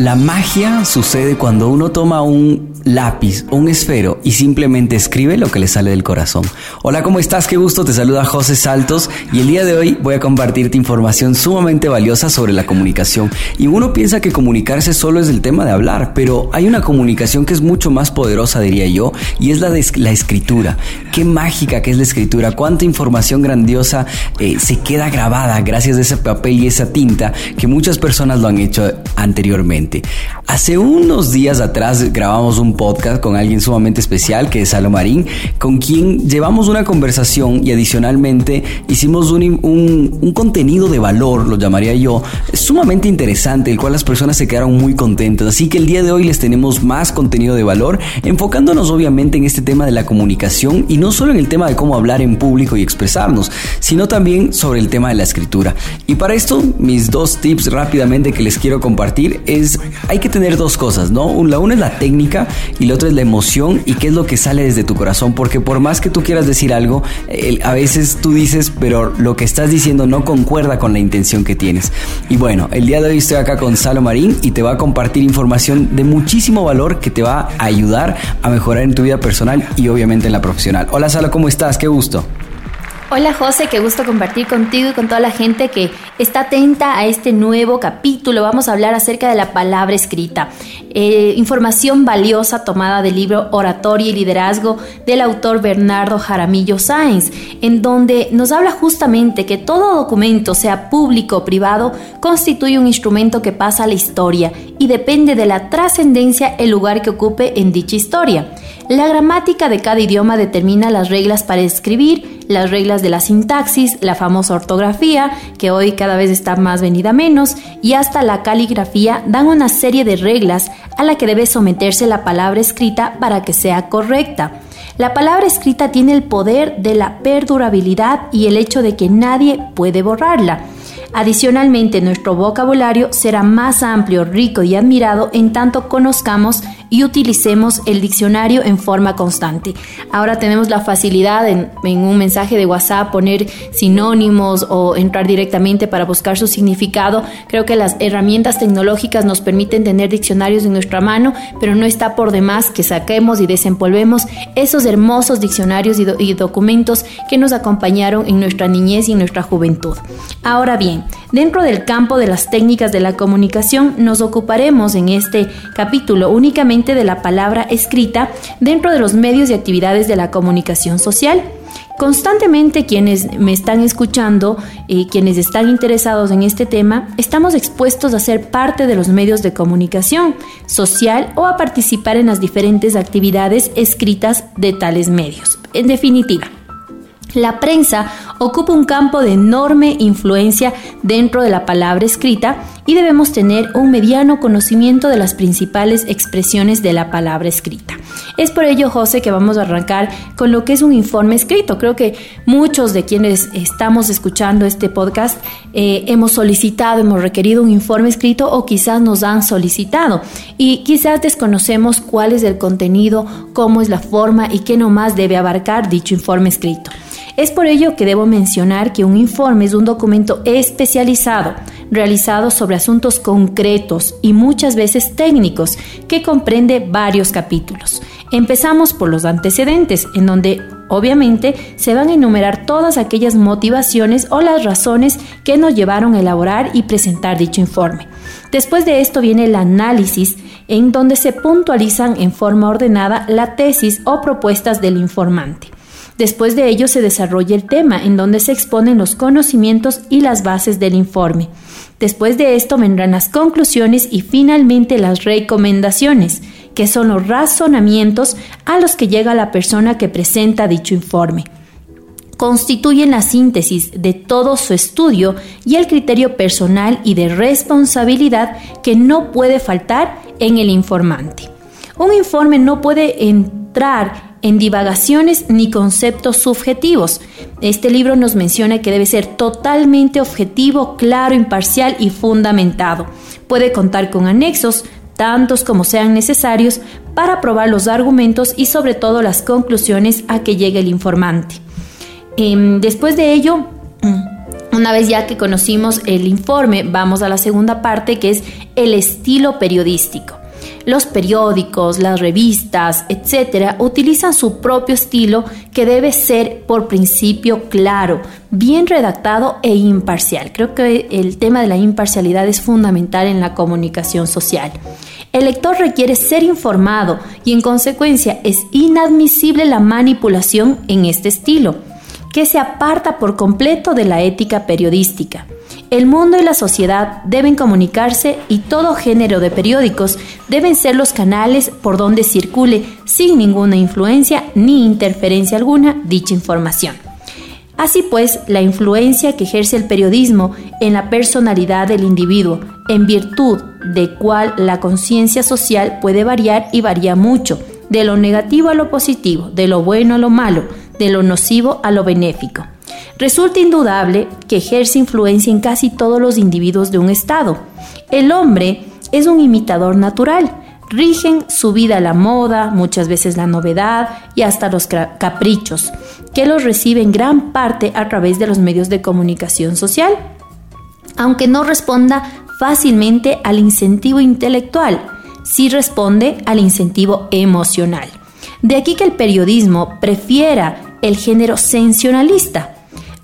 La magia sucede cuando uno toma un lápiz un esfero y simplemente escribe lo que le sale del corazón. Hola, ¿cómo estás? Qué gusto, te saluda José Saltos y el día de hoy voy a compartirte información sumamente valiosa sobre la comunicación. Y uno piensa que comunicarse solo es el tema de hablar, pero hay una comunicación que es mucho más poderosa, diría yo, y es la de la escritura. Qué mágica que es la escritura, cuánta información grandiosa eh, se queda grabada gracias a ese papel y esa tinta que muchas personas lo han hecho anteriormente. Hace unos días atrás grabamos un podcast con alguien sumamente especial que es Salo Marín, con quien llevamos una conversación y adicionalmente hicimos un, un, contenido de valor, lo llamaría yo, sumamente interesante, el cual las personas se quedaron muy contentas. Así que el día de hoy les tenemos más contenido de valor, enfocándonos obviamente en este tema de la comunicación y no solo en el tema de cómo hablar en público y expresarnos, sino también sobre el tema de la escritura. Y para esto, mis dos tips rápidamente que les quiero compartir es, hay que tener dos cosas, ¿no? La una es la técnica y lo otro es la emoción y qué es lo que sale desde tu corazón, porque por más que tú quieras decir algo, a veces tú dices, pero lo que estás diciendo no concuerda con la intención que tienes. Y bueno, el día de hoy estoy acá con Salo Marín y te va a compartir información de muchísimo valor que te va a ayudar a mejorar en tu vida personal y obviamente en la profesional. Hola Salo, ¿cómo estás? Qué gusto. Hola José, qué gusto compartir contigo y con toda la gente que está atenta a este nuevo capítulo. Vamos a hablar acerca de la palabra escrita. Eh, información valiosa tomada del libro Oratoria y Liderazgo del autor Bernardo Jaramillo Sáenz, en donde nos habla justamente que todo documento, sea público o privado, constituye un instrumento que pasa a la historia y depende de la trascendencia el lugar que ocupe en dicha historia. La gramática de cada idioma determina las reglas para escribir, las reglas de la sintaxis, la famosa ortografía, que hoy cada vez está más venida menos, y hasta la caligrafía dan una serie de reglas a la que debe someterse la palabra escrita para que sea correcta. La palabra escrita tiene el poder de la perdurabilidad y el hecho de que nadie puede borrarla. Adicionalmente, nuestro vocabulario será más amplio, rico y admirado en tanto conozcamos y utilicemos el diccionario en forma constante. Ahora tenemos la facilidad en, un mensaje de WhatsApp poner sinónimos o entrar directamente para buscar su significado. Creo que las herramientas tecnológicas nos permiten tener diccionarios en nuestra mano, pero no está por demás que saquemos y desempolvemos esos hermosos diccionarios y, y documentos que nos acompañaron en nuestra niñez y en nuestra juventud. Ahora bien, dentro del campo de las técnicas de la comunicación nos ocuparemos en este capítulo únicamente de la palabra escrita dentro de los medios y actividades de la comunicación social. Constantemente quienes me están escuchando y quienes están interesados en este tema, estamos expuestos a ser parte de los medios de comunicación social o a participar en las diferentes actividades escritas de tales medios. En definitiva, la prensa ocupa un campo de enorme influencia dentro de la palabra escrita y debemos tener un mediano conocimiento de las principales expresiones de la palabra escrita. Es por ello, José, que vamos a arrancar con lo que es un informe escrito. Creo que muchos de quienes estamos escuchando este podcast eh, hemos solicitado, hemos requerido un informe escrito o quizás nos han solicitado y quizás desconocemos cuál es el contenido, cómo es la forma y qué nomás debe abarcar dicho informe escrito. Es por ello que debo mencionar que un informe es un documento especializado realizado sobre asuntos concretos y muchas veces técnicos que comprende varios capítulos. Empezamos por los antecedentes, en donde obviamente se van a enumerar todas aquellas motivaciones o las razones que nos llevaron a elaborar y presentar dicho informe. Después de esto viene el análisis, en donde se puntualizan en forma ordenada la tesis o propuestas del informante. Después de ello se desarrolla el tema, en donde se exponen los conocimientos y las bases del informe. Después de esto vendrán las conclusiones y finalmente las recomendaciones, que son los razonamientos a los que llega la persona que presenta dicho informe. constituyen la síntesis de todo su estudio y el criterio personal y de responsabilidad que no puede faltar en el informante. Un informe no puede entrar en divagaciones ni conceptos subjetivos. Este libro nos menciona que debe ser totalmente objetivo, claro, imparcial y fundamentado. Puede contar con anexos, tantos como sean necesarios, para probar los argumentos y sobre todo las conclusiones a que llegue el informante. Em, después de ello, mm, una vez ya que conocimos el informe, vamos a la segunda parte que es el estilo periodístico. Los periódicos, las revistas, etcétera, utilizan su propio estilo que debe ser por principio claro, bien redactado e imparcial. Creo que el tema de la imparcialidad es fundamental en la comunicación social. El lector requiere ser informado y en consecuencia es inadmisible la manipulación en este estilo, que se aparta por completo de la ética periodística. El mundo y la sociedad deben comunicarse y todo género de periódicos deben ser los canales por donde circule sin ninguna influencia ni interferencia alguna dicha información. Así pues, la influencia que ejerce el periodismo en la personalidad del individuo, en virtud de cual la conciencia social puede variar y varía mucho, de lo negativo a lo positivo, de lo bueno a lo malo, de lo nocivo a lo benéfico. Resulta indudable que ejerce influencia en casi todos los individuos de un Estado. El hombre es un imitador natural. Rigen su vida la moda, muchas veces la novedad y hasta los caprichos, que los recibe en gran parte a través de los medios de comunicación social. Aunque no responda fácilmente al incentivo intelectual, sí responde al incentivo emocional. De aquí que el periodismo prefiera el género sensacionalista,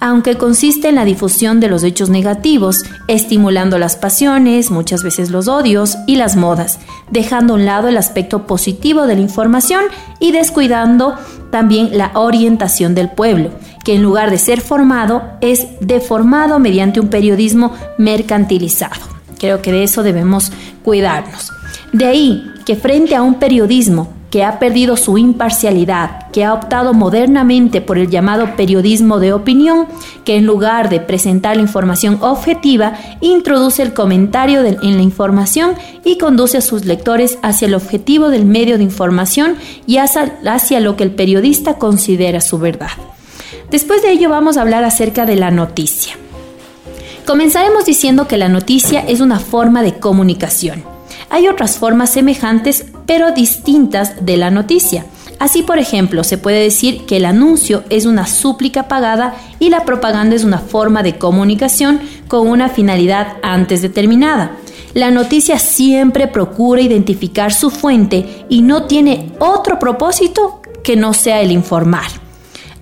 aunque consiste en la difusión de los hechos negativos, estimulando las pasiones, muchas veces los odios y las modas, dejando a un lado el aspecto positivo de la información y descuidando también la orientación del pueblo, que en lugar de ser formado es deformado mediante un periodismo mercantilizado. Creo que de eso debemos cuidarnos. De ahí que frente a un periodismo que ha perdido su imparcialidad, que ha optado modernamente por el llamado periodismo de opinión, que en lugar de presentar la información objetiva, introduce el comentario en la información y conduce a sus lectores hacia el objetivo del medio de información y hacia, lo que el periodista considera su verdad. Después de ello vamos a hablar acerca de la noticia. Comenzaremos diciendo que la noticia es una forma de comunicación hay otras formas semejantes pero distintas de la noticia. Así, por ejemplo, se puede decir que el anuncio es una súplica pagada y la propaganda es una forma de comunicación con una finalidad antes determinada. La noticia siempre procura identificar su fuente y no tiene otro propósito que no sea el informar.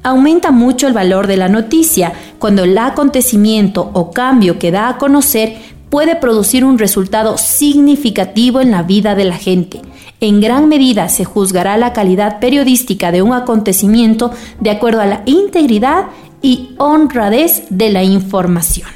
Aumenta mucho el valor de la noticia cuando el acontecimiento o cambio que da a conocer puede producir un resultado significativo en la vida de la gente. En gran medida se juzgará la calidad periodística de un acontecimiento de acuerdo a la integridad y honradez de la información.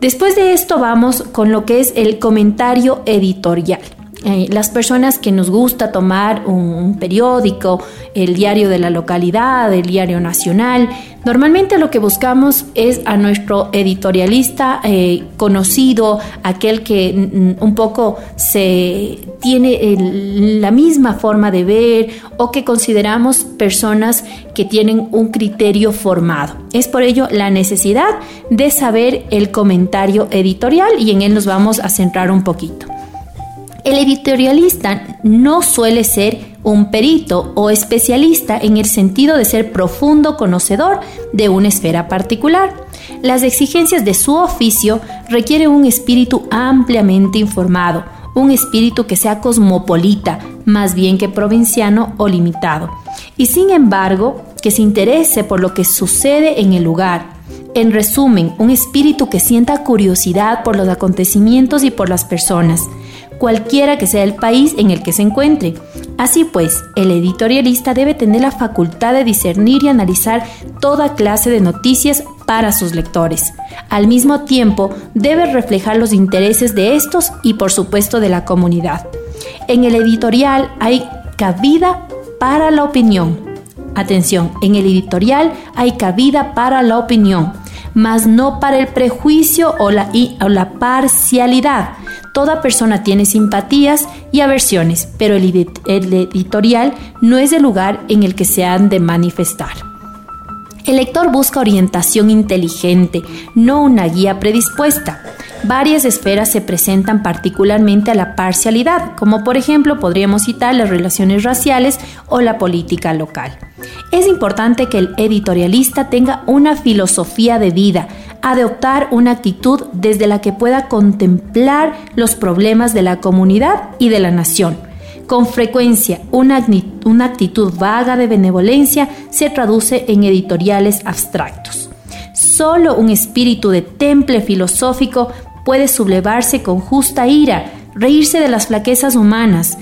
Después de esto vamos con lo que es el comentario editorial. Eh, las personas que nos gusta tomar un, periódico, el diario de la localidad, el diario nacional, normalmente lo que buscamos es a nuestro editorialista eh, conocido, aquel que un poco se tiene la misma forma de ver o que consideramos personas que tienen un criterio formado. Es por ello la necesidad de saber el comentario editorial y en él nos vamos a centrar un poquito. El editorialista no suele ser un perito o especialista en el sentido de ser profundo conocedor de una esfera particular. Las exigencias de su oficio requieren un espíritu ampliamente informado, un espíritu que sea cosmopolita, más bien que provinciano o limitado, y sin embargo que se interese por lo que sucede en el lugar. En resumen, un espíritu que sienta curiosidad por los acontecimientos y por las personas, cualquiera que sea el país en el que se encuentre. Así pues, el editorialista debe tener la facultad de discernir y analizar toda clase de noticias para sus lectores. Al mismo tiempo, debe reflejar los intereses de estos y por supuesto de la comunidad. En el editorial hay cabida para la opinión, Atención, en el editorial hay cabida para la opinión, mas no para el prejuicio o la, o la parcialidad. Toda persona tiene simpatías y aversiones, pero el, editorial no es el lugar en el que se han de manifestar. El lector busca orientación inteligente, no una guía predispuesta. Varias esferas se presentan particularmente a la parcialidad, como por ejemplo podríamos citar las relaciones raciales o la política local. Es importante que el editorialista tenga una filosofía de vida, adoptar una actitud desde la que pueda contemplar los problemas de la comunidad y de la nación. Con frecuencia, una, actitud vaga de benevolencia se traduce en editoriales abstractos. Solo un espíritu de temple filosófico puede sublevarse con justa ira, reírse de las flaquezas humanas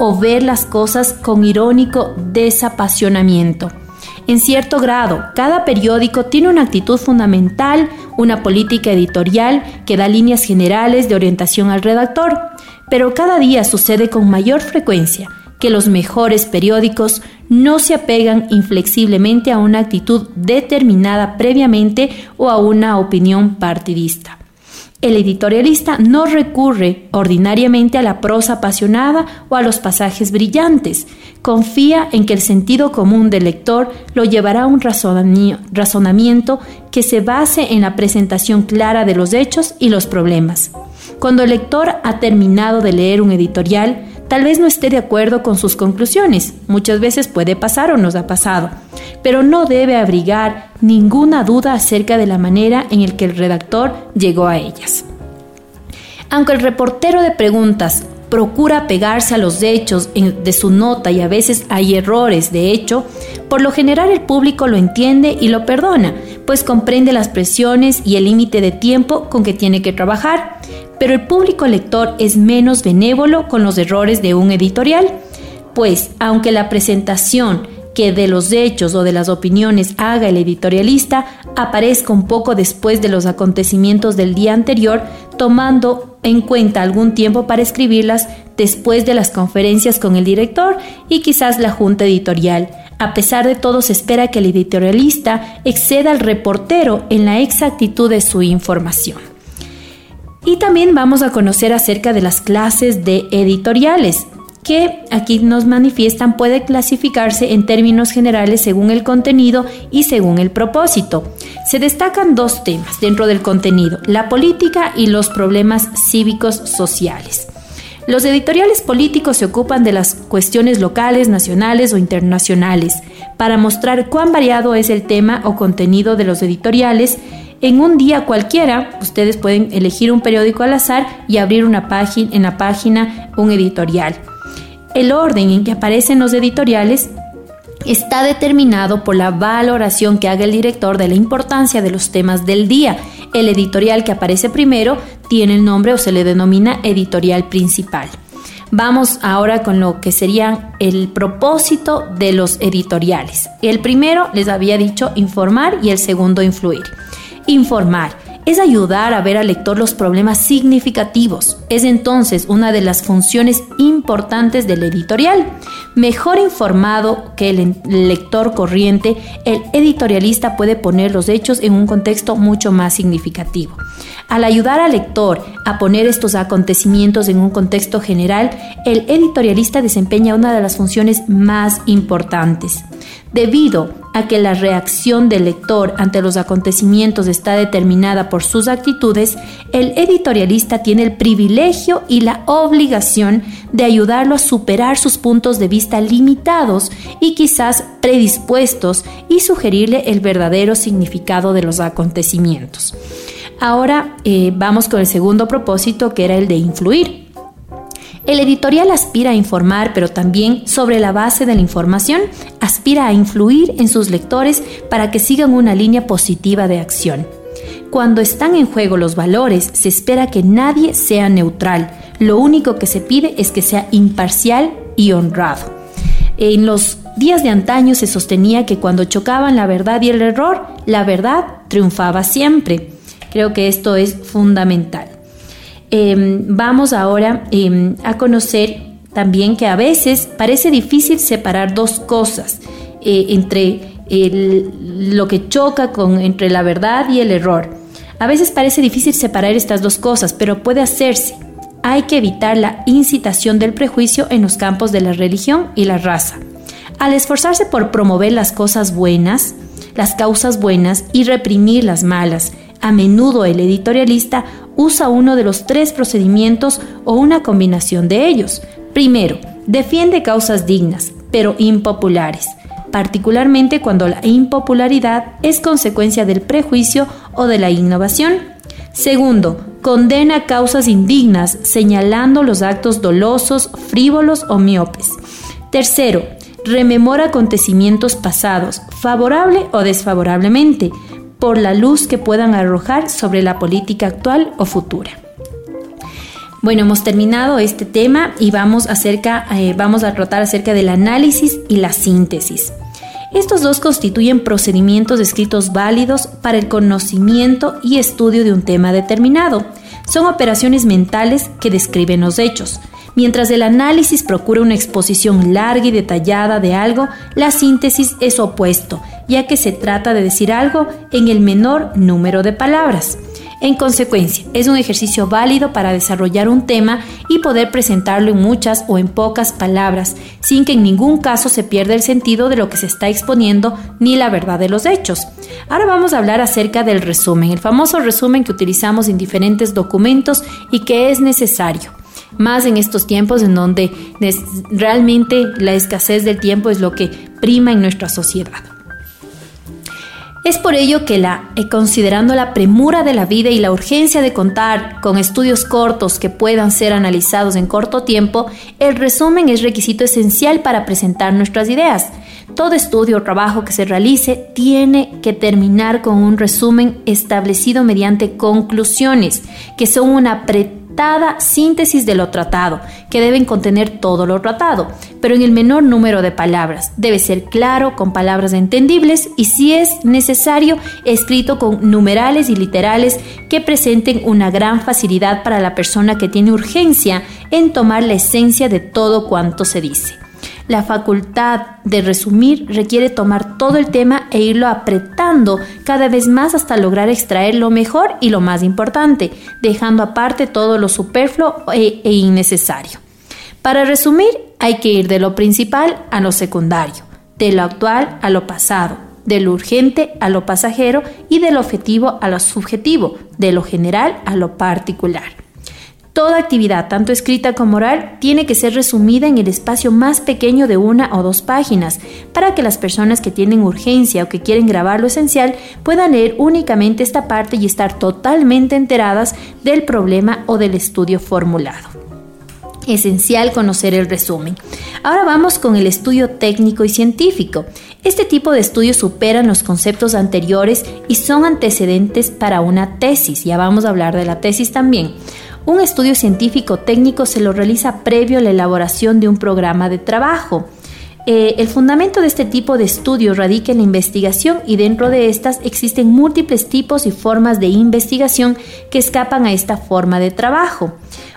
o ver las cosas con irónico desapasionamiento. En cierto grado, cada periódico tiene una actitud fundamental, una política editorial que da líneas generales de orientación al redactor, pero cada día sucede con mayor frecuencia que los mejores periódicos no se apegan inflexiblemente a una actitud determinada previamente o a una opinión partidista. El editorialista no recurre ordinariamente a la prosa apasionada o a los pasajes brillantes. Confía en que el sentido común del lector lo llevará a un razonamiento que se base en la presentación clara de los hechos y los problemas. Cuando el lector ha terminado de leer un editorial, tal vez no esté de acuerdo con sus conclusiones. Muchas veces puede pasar o nos ha pasado pero no debe abrigar ninguna duda acerca de la manera en el que el redactor llegó a ellas. Aunque el reportero de preguntas procura pegarse a los hechos de su nota y a veces hay errores de hecho, por lo general el público lo entiende y lo perdona, pues comprende las presiones y el límite de tiempo con que tiene que trabajar, pero el público lector es menos benévolo con los errores de un editorial, pues aunque la presentación que de los hechos o de las opiniones haga el editorialista aparezca un poco después de los acontecimientos del día anterior, tomando en cuenta algún tiempo para escribirlas después de las conferencias con el director y quizás la junta editorial. A pesar de todo, se espera que el editorialista exceda al reportero en la exactitud de su información. Y también vamos a conocer acerca de las clases de editoriales que aquí nos manifiestan puede clasificarse en términos generales según el contenido y según el propósito. Se destacan dos temas dentro del contenido, la política y los problemas cívicos sociales. Los editoriales políticos se ocupan de las cuestiones locales, nacionales o internacionales. Para mostrar cuán variado es el tema o contenido de los editoriales, en un día cualquiera, ustedes pueden elegir un periódico al azar y abrir una página, en la página un editorial. El orden en que aparecen los editoriales está determinado por la valoración que haga el director de la importancia de los temas del día. El editorial que aparece primero tiene el nombre o se le denomina editorial principal. Vamos ahora con lo que sería el propósito de los editoriales. El primero les había dicho informar y el segundo influir. Informar es ayudar a ver al lector los problemas significativos. Es entonces una de las funciones importantes del editorial. Mejor informado que el lector corriente, el editorialista puede poner los hechos en un contexto mucho más significativo. Al ayudar al lector a poner estos acontecimientos en un contexto general, el editorialista desempeña una de las funciones más importantes. Debido a que la reacción del lector ante los acontecimientos está determinada por sus actitudes, el editorialista tiene el privilegio y la obligación de ayudarlo a superar sus puntos de vista limitados y quizás predispuestos y sugerirle el verdadero significado de los acontecimientos. Ahora eh, vamos con el segundo propósito que era el de influir. El editorial aspira a informar, pero también sobre la base de la información, aspira a influir en sus lectores para que sigan una línea positiva de acción. Cuando están en juego los valores, se espera que nadie sea neutral. Lo único que se pide es que sea imparcial y honrado. En los días de antaño se sostenía que cuando chocaban la verdad y el error, la verdad triunfaba siempre. Creo que esto es fundamental. Em, vamos ahora em, a conocer también que a veces parece difícil separar dos cosas. eh, entre lo que choca con, entre la verdad y el error. A veces parece difícil separar estas dos cosas, pero puede hacerse. Hay que evitar la incitación del prejuicio en los campos de la religión y la raza. Al esforzarse por promover las cosas buenas, las causas buenas y reprimir las malas, a menudo el editorialista usa uno de los tres procedimientos o una combinación de ellos. Primero, defiende causas dignas, pero impopulares particularmente cuando la impopularidad es consecuencia del prejuicio o de la innovación. Segundo, condena causas indignas, señalando los actos dolosos, frívolos o miopes. Tercero, rememora acontecimientos pasados, favorable o desfavorablemente, por la luz que puedan arrojar sobre la política actual o futura. Bueno, hemos terminado este tema y vamos, acerca, eh, vamos a tratar acerca del análisis y la síntesis. Estos dos constituyen procedimientos escritos válidos para el conocimiento y estudio de un tema determinado. Son operaciones mentales que describen los hechos. Mientras el análisis procura una exposición larga y detallada de algo, la síntesis es opuesto, ya que se trata de decir algo en el menor número de palabras. En consecuencia, es un ejercicio válido para desarrollar un tema y poder presentarlo en muchas o en pocas palabras, sin que en ningún caso se pierda el sentido de lo que se está exponiendo ni la verdad de los hechos. Ahora vamos a hablar acerca del resumen, el famoso resumen que utilizamos en diferentes documentos y que es necesario más en estos tiempos en donde realmente la escasez del tiempo es lo que prima en nuestra sociedad. Es por ello que la, eh, considerando la premura de la vida y la urgencia de contar con estudios cortos que puedan ser analizados en corto tiempo, el resumen es requisito esencial para presentar nuestras ideas. Todo estudio o trabajo que se realice tiene que terminar con un resumen establecido mediante conclusiones, que son una pre síntesis de lo tratado, que deben contener todo lo tratado, pero en el menor número de palabras. Debe ser claro, con palabras entendibles y, si es necesario, escrito con numerales y literales que presenten una gran facilidad para la persona que tiene urgencia en tomar la esencia de todo cuanto se dice. La facultad de resumir requiere tomar todo el tema e irlo apretando cada vez más hasta lograr extraer lo mejor y lo más importante, dejando aparte todo lo superfluo e, e innecesario. Para resumir, hay que ir de lo principal a lo secundario, de lo actual a lo pasado, de lo urgente a lo pasajero y de lo objetivo a lo subjetivo, de lo general a lo particular. Toda actividad, tanto escrita como oral, tiene que ser resumida en el espacio más pequeño de una o dos páginas, para que las personas que tienen urgencia o que quieren grabar lo esencial puedan leer únicamente esta parte y estar totalmente enteradas del problema o del estudio formulado esencial conocer el resumen. Ahora vamos con el estudio técnico y científico. Este tipo de estudios superan los conceptos anteriores y son antecedentes para una tesis. Ya vamos a hablar de la tesis también. Un estudio científico técnico se lo realiza previo a la elaboración de un programa de trabajo. Eh, el fundamento de este tipo de estudio radica en la investigación y dentro de estas existen múltiples tipos y formas de investigación que escapan a esta forma de trabajo.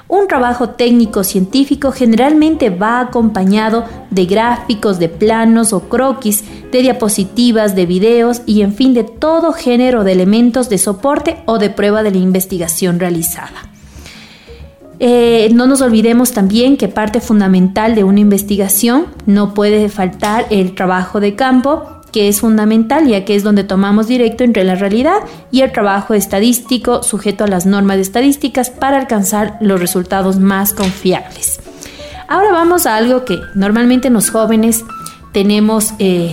Un trabajo técnico científico generalmente va acompañado de gráficos, de planos o croquis, de diapositivas, de videos y en fin de todo género de elementos de soporte o de prueba de la investigación realizada. Eh, no nos olvidemos también que parte fundamental de una investigación no puede faltar el trabajo de campo, que es fundamental ya que es donde tomamos directo entre la realidad y el trabajo estadístico sujeto a las normas estadísticas para alcanzar los resultados más confiables. Ahora vamos a algo que normalmente los jóvenes tenemos eh,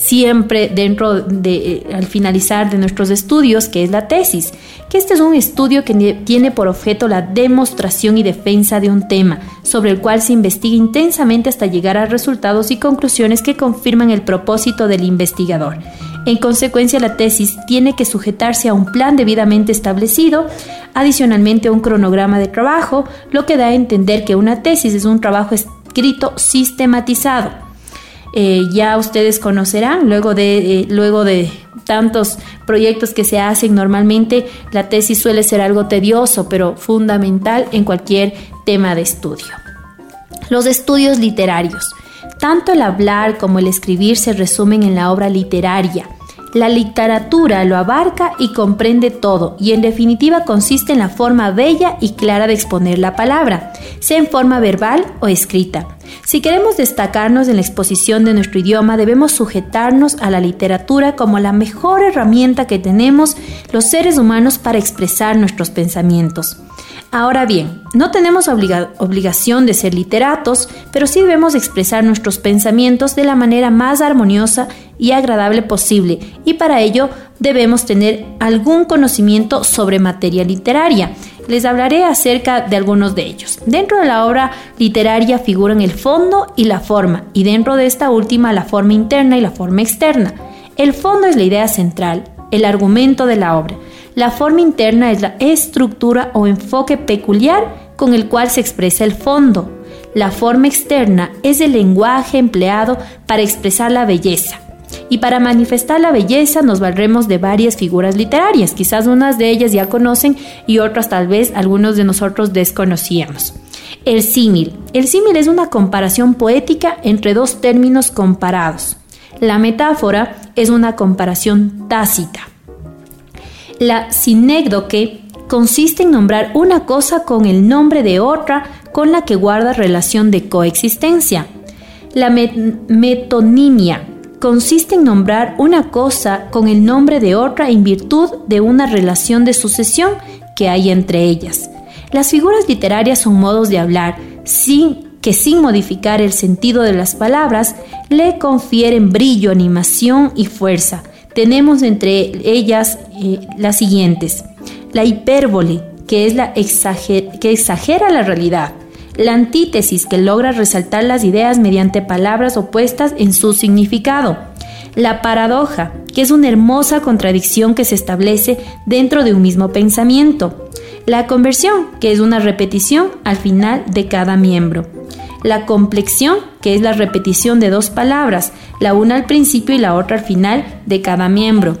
siempre dentro de, eh, al finalizar de nuestros estudios, que es la tesis, que este es un estudio que tiene por objeto la demostración y defensa de un tema, sobre el cual se investiga intensamente hasta llegar a resultados y conclusiones que confirman el propósito del investigador. En consecuencia, la tesis tiene que sujetarse a un plan debidamente establecido, adicionalmente a un cronograma de trabajo, lo que da a entender que una tesis es un trabajo escrito sistematizado eh, ya ustedes conocerán, luego de, eh, luego de tantos proyectos que se hacen normalmente, la tesis suele ser algo tedioso, pero fundamental en cualquier tema de estudio. Los estudios literarios. Tanto el hablar como el escribir se resumen en la obra literaria. La literatura lo abarca y comprende todo y en definitiva consiste en la forma bella y clara de exponer la palabra, sea en forma verbal o escrita. Si queremos destacarnos en la exposición de nuestro idioma, debemos sujetarnos a la literatura como la mejor herramienta que tenemos los seres humanos para expresar nuestros pensamientos. Ahora bien, no tenemos obligación de ser literatos, pero sí debemos expresar nuestros pensamientos de la manera más armoniosa y agradable posible, y para ello debemos tener algún conocimiento sobre materia literaria. Les hablaré acerca de algunos de ellos. Dentro de la obra literaria figuran el fondo y la forma, y dentro de esta última la forma interna y la forma externa. El fondo es la idea central, el argumento de la obra. La forma interna es la estructura o enfoque peculiar con el cual se expresa el fondo. La forma externa es el lenguaje empleado para expresar la belleza. Y para manifestar la belleza nos valdremos de varias figuras literarias, quizás unas de ellas ya conocen y otras tal vez algunos de nosotros desconocíamos. El símil. El símil es una comparación poética entre dos términos comparados. La metáfora es una comparación tácita. La sinécdoque consiste en nombrar una cosa con el nombre de otra con la que guarda relación de coexistencia. La metonimia consiste en nombrar una cosa con el nombre de otra en virtud de una relación de sucesión que hay entre ellas. Las figuras literarias son modos de hablar sin que sin modificar el sentido de las palabras le confieren brillo, animación y fuerza, tenemos entre ellas eh, las siguientes. La hipérbole, que es la que exagera la realidad. La antítesis, que logra resaltar las ideas mediante palabras opuestas en su significado. La paradoja, que es una hermosa contradicción que se establece dentro de un mismo pensamiento. La conversión, que es una repetición al final de cada miembro la complexión, que es la repetición de dos palabras, la una al principio y la otra al final de cada miembro.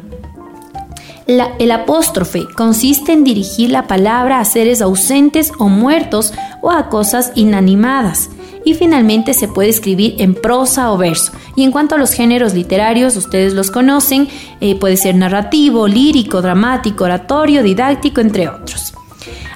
el apóstrofe consiste en dirigir la palabra a seres ausentes o muertos o a cosas inanimadas. Y finalmente se puede escribir en prosa o verso. Y en cuanto a los géneros literarios, ustedes los conocen, eh, puede ser narrativo, lírico, dramático, oratorio, didáctico, entre otros.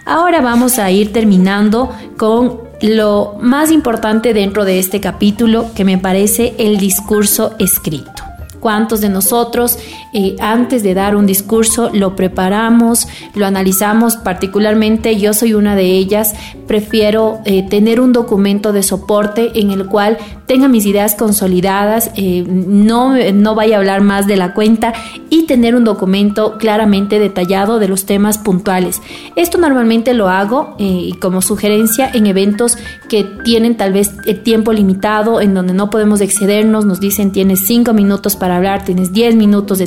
Ahora vamos a ir terminando con lo más importante dentro de este capítulo que me parece el discurso escrito. ¿Cuántos de nosotros eh, antes de dar un discurso lo preparamos, lo analizamos? Particularmente yo soy una de ellas. Prefiero eh, tener un documento de soporte en el cual tenga mis ideas consolidadas, eh, no, no vaya a hablar más de la cuenta y tener un documento claramente detallado de los temas puntuales. Esto normalmente lo hago como sugerencia en eventos que tienen tal vez el tiempo limitado, en donde no podemos excedernos, nos dicen tienes cinco minutos para hablar, tienes 10 minutos,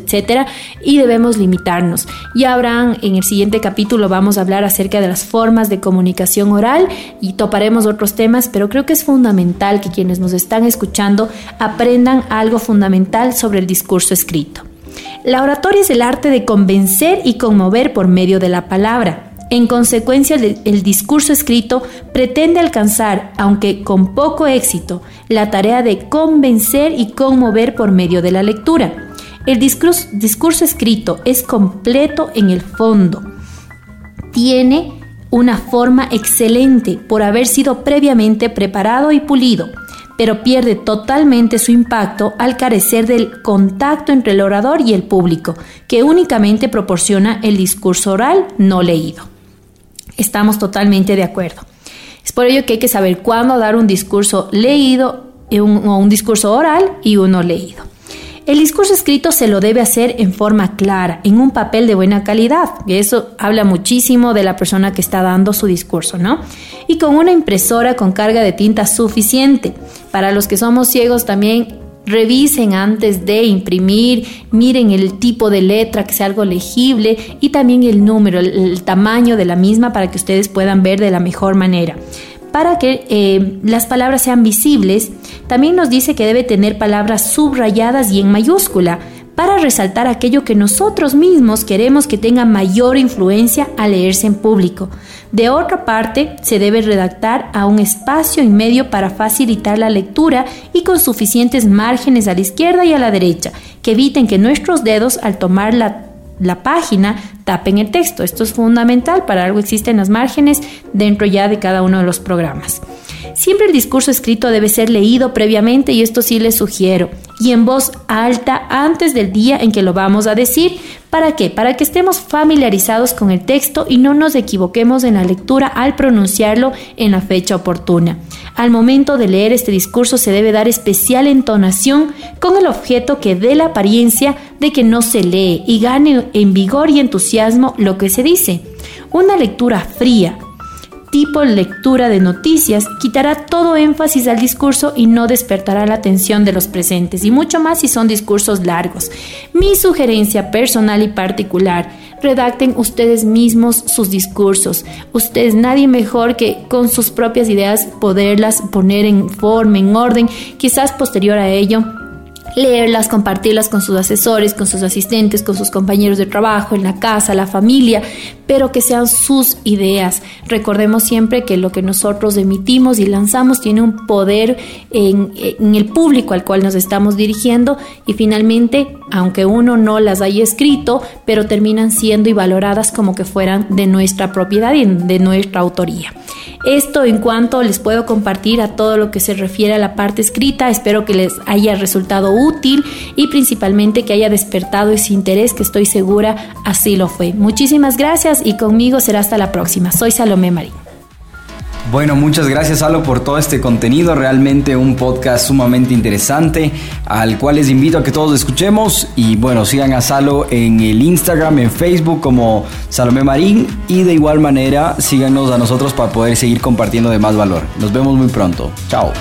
y debemos limitarnos. Ya habrán en el siguiente capítulo vamos a hablar acerca de las formas de comunicación oral y toparemos otros temas, pero creo que es fundamental que quienes nos están escuchando aprendan algo fundamental sobre el discurso escrito. La oratoria es el arte de convencer y conmover por medio de la palabra. En consecuencia, el discurso escrito pretende alcanzar, aunque con poco éxito, la tarea de convencer y conmover por medio de la lectura. El discurso, escrito es completo en el fondo. Tiene una forma excelente por haber sido previamente preparado y pulido, pero pierde totalmente su impacto al carecer del contacto entre el orador y el público, que únicamente proporciona el discurso oral no leído. Estamos totalmente de acuerdo. Es por ello que hay que saber cuándo dar un discurso leído o un discurso oral y uno leído. El discurso escrito se lo debe hacer en forma clara, en un papel de buena calidad. Y eso habla muchísimo de la persona que está dando su discurso, ¿no? Y con una impresora con carga de tinta suficiente. Para los que somos ciegos también Revisen antes de imprimir, miren el tipo de letra, que sea algo legible y también el número, el, tamaño de la misma para que ustedes puedan ver de la mejor manera. Para que eh, las palabras sean visibles, también nos dice que debe tener palabras subrayadas y en mayúscula para resaltar aquello que nosotros mismos queremos que tenga mayor influencia al leerse en público. De otra parte, se debe redactar a un espacio y medio para facilitar la lectura y con suficientes márgenes a la izquierda y a la derecha, que eviten que nuestros dedos al tomar la la página tapen el texto. Esto es fundamental, para algo existen las márgenes dentro ya de cada uno de los programas. Siempre el discurso escrito debe ser leído previamente y esto sí les sugiero, y en voz alta antes del día en que lo vamos a decir. ¿Para qué? Para que estemos familiarizados con el texto y no nos equivoquemos en la lectura al pronunciarlo en la fecha oportuna. Al momento de leer este discurso se debe dar especial entonación con el objeto que dé la apariencia de que no se lee y gane en vigor y entusiasmo lo que se dice. Una lectura fría, tipo lectura de noticias quitará todo énfasis al discurso y no despertará la atención de los presentes, y mucho más si son discursos largos. Mi sugerencia personal y particular, redacten ustedes mismos sus discursos. Ustedes, nadie mejor que con sus propias ideas poderlas poner en forma, en orden, quizás posterior a ello leerlas, compartirlas con sus asesores, con sus asistentes, con sus compañeros de trabajo, en la casa, la familia, pero que sean sus ideas. Recordemos siempre que lo que nosotros emitimos y lanzamos tiene un poder en, el público al cual nos estamos dirigiendo y finalmente, aunque uno no las haya escrito, pero terminan siendo y valoradas como que fueran de nuestra propiedad y de nuestra autoría. Esto en cuanto les puedo compartir a todo lo que se refiere a la parte escrita, espero que les haya resultado útil y principalmente que haya despertado ese interés que estoy segura así lo fue. Muchísimas gracias y conmigo será hasta la próxima. Soy Salomé Marín. Bueno, muchas gracias Salo por todo este contenido, realmente un podcast sumamente interesante al cual les invito a que todos escuchemos y bueno, sigan a Salo en el Instagram, en Facebook como Salomé Marín y de igual manera síganos a nosotros para poder seguir compartiendo de más valor. Nos vemos muy pronto. Chao.